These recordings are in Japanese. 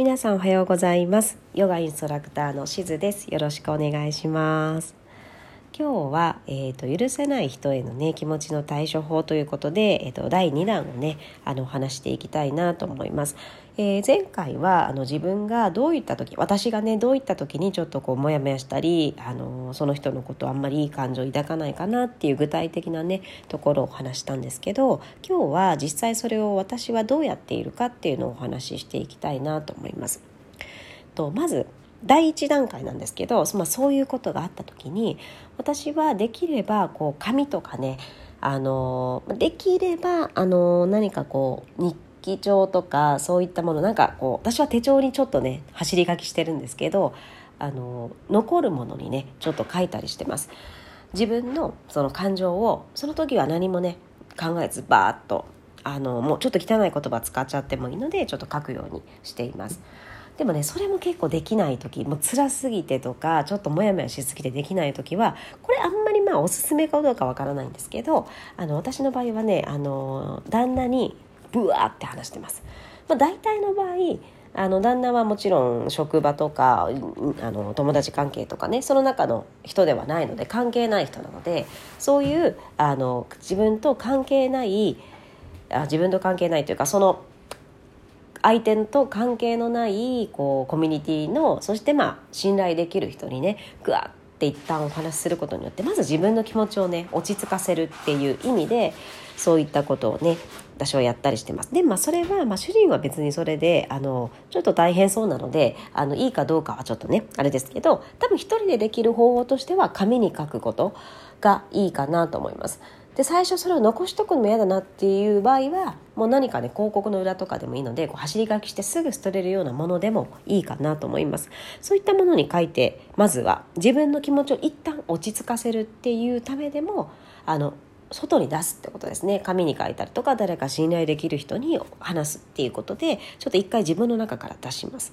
皆さんおはようございます。ヨガインストラクターのしずです。よろしくお願いします。今日は、えーと、許せない人へのね気持ちの対処法ということで、えーと、第2弾をねあの話していきたいなと思います。えー、前回はあの自分がどういった時私がねどういった時にちょっとこうモヤモヤしたりあのその人のことあんまりいい感情を抱かないかなっていう具体的なねところを話したんですけど今日は実際それを私はどうやっているかっていうのをお話ししていきたいなと思います。とまず第一段階なんですけど、まあ、そういうことがあった時に私はできればこう紙とかねあのできればあの何かこう日記帳とかそういったものなんかこう私は手帳にちょっとね走り書きしてるんですけどあの残るものにねちょっと書いたりしてます。自分のその感情をその時は何もね考えずバーッとあのもうちょっと汚い言葉使っちゃってもいいのでちょっと書くようにしています。でもねそれも結構できない時もう辛すぎてとかちょっとモヤモヤしすぎてできない時はこれあんまりまあおすすめかどうかわからないんですけどあの私の場合はねあの旦那にブワーって話してます。まあ、大体の場合あの旦那はもちろん職場とかあの友達関係とかねその中の人ではないので関係ない人なのでそういうあの自分と関係ないあ自分と関係ないというかその相手と関係のないこうコミュニティのそしてまあ信頼できる人にねグワッて一旦お話しすることによってまず自分の気持ちをね落ち着かせるっていう意味でそういったことをね私はやったりしてます。でまあそれは、まあ、主人は別にそれであのちょっと大変そうなのであのいいかどうかはちょっとねあれですけど多分一人でできる方法としては紙に書くことがいいかなと思います。で最初それを残しとくのも嫌だなっていう場合はもう何かね広告の裏とかでもいいのでこう走り書きしてすぐ捨てれるようなものでもいいかなと思います。そういったものに書いてまずは自分の気持ちを一旦落ち着かせるっていうためでもあの外に出すってことですね。紙に書いたりとか誰か信頼できる人に話すっていうことでちょっと一回自分の中から出します。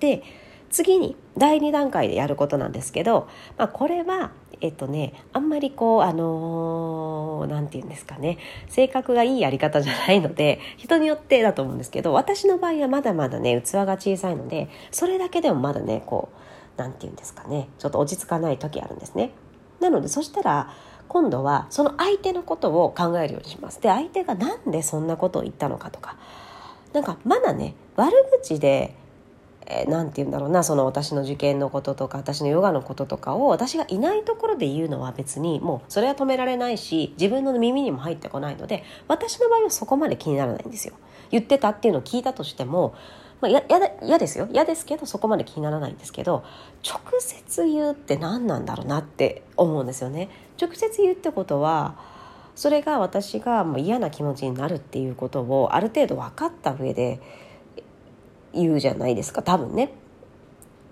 で次に第2段階でやることなんですけど、まあ、これはえっとねあんまりこうあの何、ー、て言うんですかね性格がいいやり方じゃないので人によってだと思うんですけど私の場合はまだまだね器が小さいのでそれだけでもまだねこう何て言うんですかねちょっと落ち着かない時あるんですね。なのでそしたら今度はその相手のことを考えるようにします。で相手が何でそんなことを言ったのかとかなんかまだね悪口でえー、て言うんだろうなその私の受験のこととか私のヨガのこととかを私がいないところで言うのは別にもうそれは止められないし自分の耳にも入ってこないので私の場合はそこまで気にならないんですよ。言ってたっていうのを聞いたとしてもまあ、や嫌ですよ嫌ですけどそこまで気にならないんですけど直接言うって何なんだろうなって思うんですよね。直接言うってことはそれが私がもう嫌な気持ちになるっていうことをある程度分かった上で言うじゃないですか多分ね。っ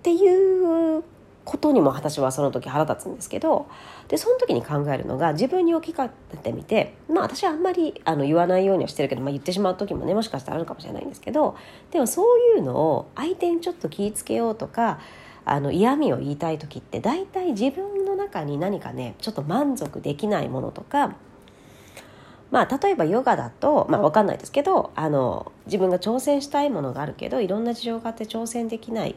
ていうことにも私はその時腹立つんですけどでその時に考えるのが自分に置き換えてみてまあ私はあんまりあの言わないようにはしてるけど、まあ、言ってしまう時もねもしかしたらあるかもしれないんですけどでもそういうのを相手にちょっと気ぃつけようとかあの嫌味を言いたい時って大体自分の中に何かねちょっと満足できないものとかまあ、例えばヨガだと、まあ、分かんないですけどあの自分が挑戦したいものがあるけどいろんな事情があって挑戦できない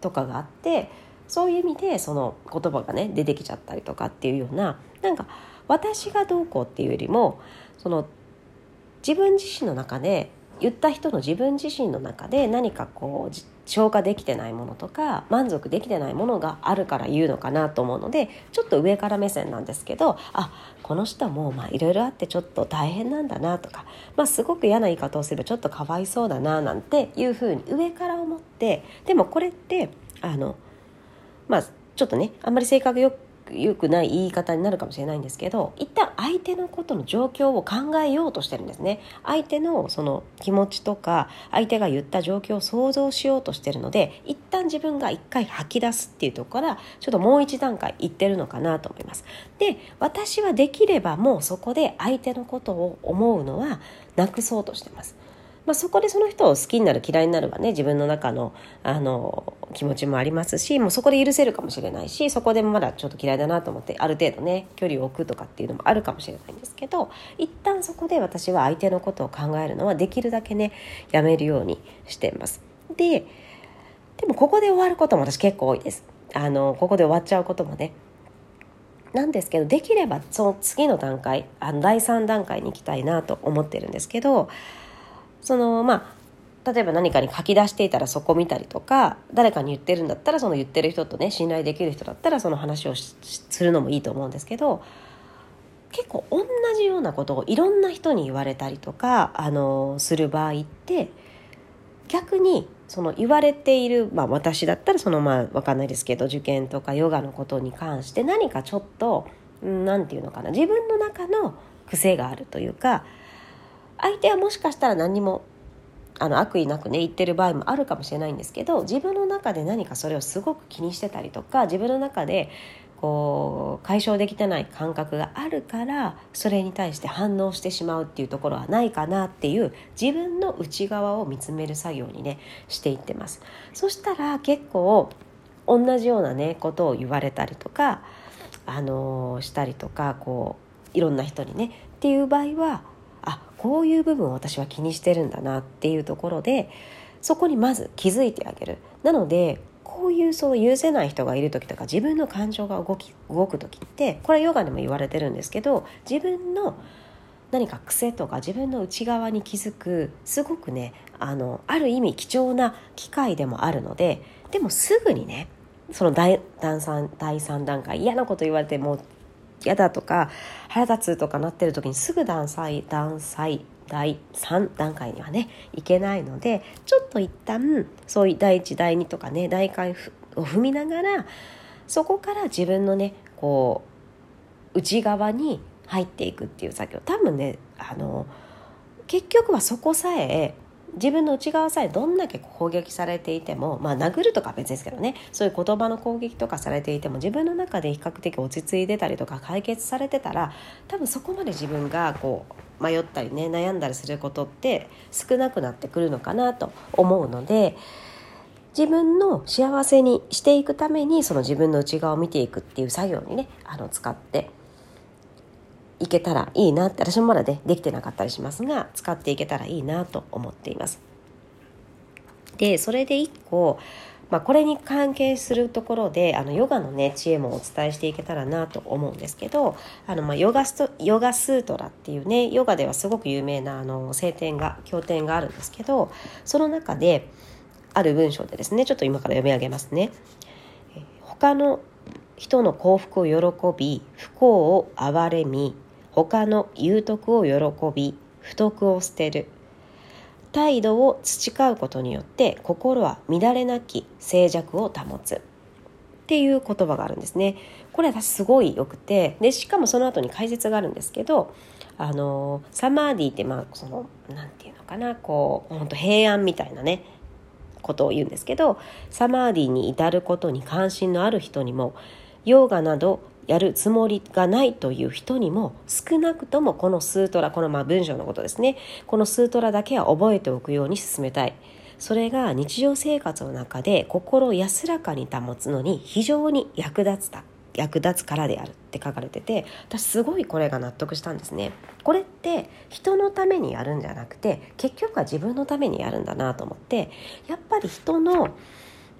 とかがあってそういう意味でその言葉がね出てきちゃったりとかっていうようななんか私がどうこうっていうよりもその自分自身の中で言った人の自分自身の中で何かこう消化できてないものとか満足できてないものがあるから言うのかなと思うのでちょっと上から目線なんですけどあこの人もいろいろあってちょっと大変なんだなとか、まあ、すごく嫌な言い方をすればちょっとかわいそうだななんていうふうに上から思ってでもこれってあのまあちょっとねあんまり性格よく良くない言い方になるかもしれないんですけど一旦相手のことの状況を考えようとしてるんですね。相手のその気持ちとか相手が言った状況を想像しようとしてるので一旦自分が一回吐き出すっていうとこからちょっともう一段階いってるのかなと思います。で私はできればもうそこで相手のことを思うのはなくそうとしてます。まあ、そこでその人を好きになる嫌いになるはね自分の中のあの気持ちもありますしもうそこで許せるかもしれないしそこでまだちょっと嫌いだなと思ってある程度ね距離を置くとかっていうのもあるかもしれないんですけど一旦そこで私は相手のことを考えるのはできるだけねやめるようにしてます。ででもここで終わることも私結構多いですあのここで終わっちゃうこともねなんですけどできればその次の段階あの第3段階に行きたいなと思ってるんですけどそのまあ例えば何かに書き出していたらそこ見たりとか誰かに言ってるんだったらその言ってる人とね信頼できる人だったらその話をするのもいいと思うんですけど結構同じようなことをいろんな人に言われたりとかあのする場合って逆にその言われている、まあ、私だったらそのまあ分かんないですけど受験とかヨガのことに関して何かちょっと何て言うのかな自分の中の癖があるというか相手はもしかしたら何にもあの悪意なくね言ってる場合もあるかもしれないんですけど自分の中で何かそれをすごく気にしてたりとか自分の中でこう解消できてない感覚があるからそれに対して反応してしまうっていうところはないかなっていう自分の内側を見つめる作業にねしていってます。そしたら結構同じようなねことを言われたりとかあのー、したりとかこういろんな人にねっていう場合はこういう部分を私は気にしてるんだなっていうところでそこにまず気づいてあげる。なのでこういうその許せない人がいる時とか自分の感情が動き動く時ってこれはヨガでも言われてるんですけど自分の何か癖とか自分の内側に気づくすごくねあのある意味貴重な機会でもあるのででもすぐにねその第第 3, 第3段階嫌なこと言われてもう嫌だとか腹立つとかなってる時にすぐ断裁断裁第3段階にはねいけないのでちょっと一旦そういう第1第2とかね段階を踏みながらそこから自分のねこう内側に入っていくっていう作業。多分ねあの結局はそこさえ自分の内側さえどんだけ攻撃されていてもまあ殴るとか別ですけどね。そういう言葉の攻撃とかされていても自分の中で比較的落ち着いてたりとか解決されてたら多分そこまで自分がこう迷ったりね悩んだりすることって少なくなってくるのかなと思うので自分の幸せにしていくためにその自分の内側を見ていくっていう作業にねあの使っていけたらいいなって私もまだねできてなかったりしますが使っていけたらいいなと思っています。でそれで1個、まあ、これに関係するところであのヨガのね知恵もお伝えしていけたらなと思うんですけどあの、まあ、ヨガストヨガスートラっていうねヨガではすごく有名なあの聖典が経典があるんですけどその中である文章でですねちょっと今から読み上げますね。他の人の幸福を喜び不幸を憐れみ他の有徳を喜び不徳を捨てる態度を培うことによって心は乱れなき静寂を保つっていう言葉があるんですね。これ私すごい良くてでしかもその後に解説があるんですけどあのサマーディってまあその何て言うのかなこう本当平安みたいなねことを言うんですけどサマーディに至ることに関心のある人にもヨーガなどやるつもりがないという人にも少なくともこのスートラこのまあ文章のことですね。このスートラだけは覚えておくように進めたい。それが日常生活の中で心を安らかに保つのに非常に役立つた役立つからであるって書かれてて私すごいこれが納得したんですね。これって人のためにやるんじゃなくて結局は自分のためにやるんだなと思ってやっぱり人の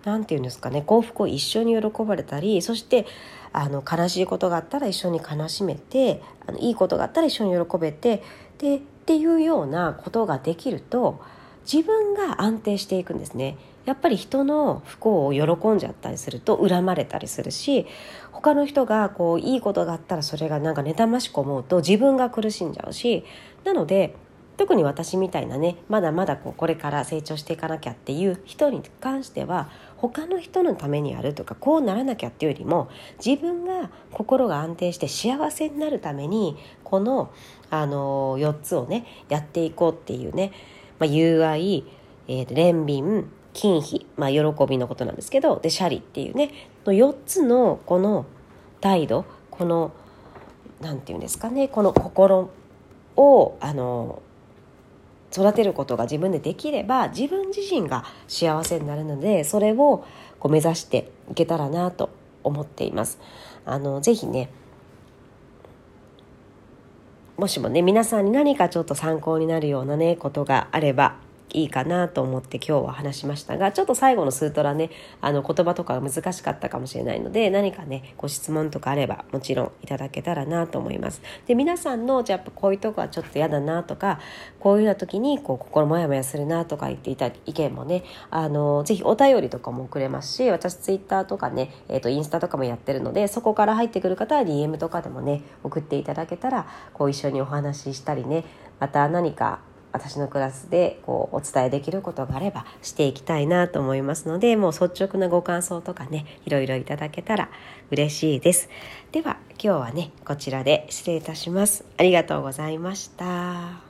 何て言うんですかね幸福を一緒に喜ばれたりそしてあの悲しいことがあったら一緒に悲しめてあのいいことがあったら一緒に喜べてでっていうようなことができると自分が安定していくんですね。やっぱり人の不幸を喜んじゃったりすると恨まれたりするし他の人がこういいことがあったらそれがなんか妬ましく思うと自分が苦しんじゃうしなので特に私みたいなねまだまだこうこれから成長していかなきゃっていう人に関しては他の人のためにやるとかこうならなきゃっていうよりも自分が心が安定して幸せになるためにこの、あの4つをねやっていこうっていうね、まあ、友愛、えー、憐憫金費、まあ、喜びのことなんですけどでシャリっていうねの4つのこの態度この何て言うんですかねこの心をあの育てることが自分でできれば自分自身が幸せになるのでそれをこう目指していけたらなと思っています。あのぜひねもしもね皆さんに何かちょっと参考になるようなねことがあればいいかなと思って今日は話しましたがちょっと最後のスートラねあの言葉とかが難しかったかもしれないので何かねご質問とかあればもちろんいただけたらなと思います。で皆さんのじゃあこういうとこはちょっと嫌だなとかこういうような時にこう心モヤモヤするなとか言っていた意見もねあのぜひお便りとかもくれますし私ツイッターとかね、えー、とインスタとかもやってるのでそこから入ってくる方は DM とかでもね送っていただけたらこう一緒にお話ししたりねまた何か私のクラスでこうお伝えできることがあればしていきたいなと思いますのでもう率直なご感想とかねいろいろいただけたら嬉しいです。では今日はねこちらで失礼いたします。ありがとうございました。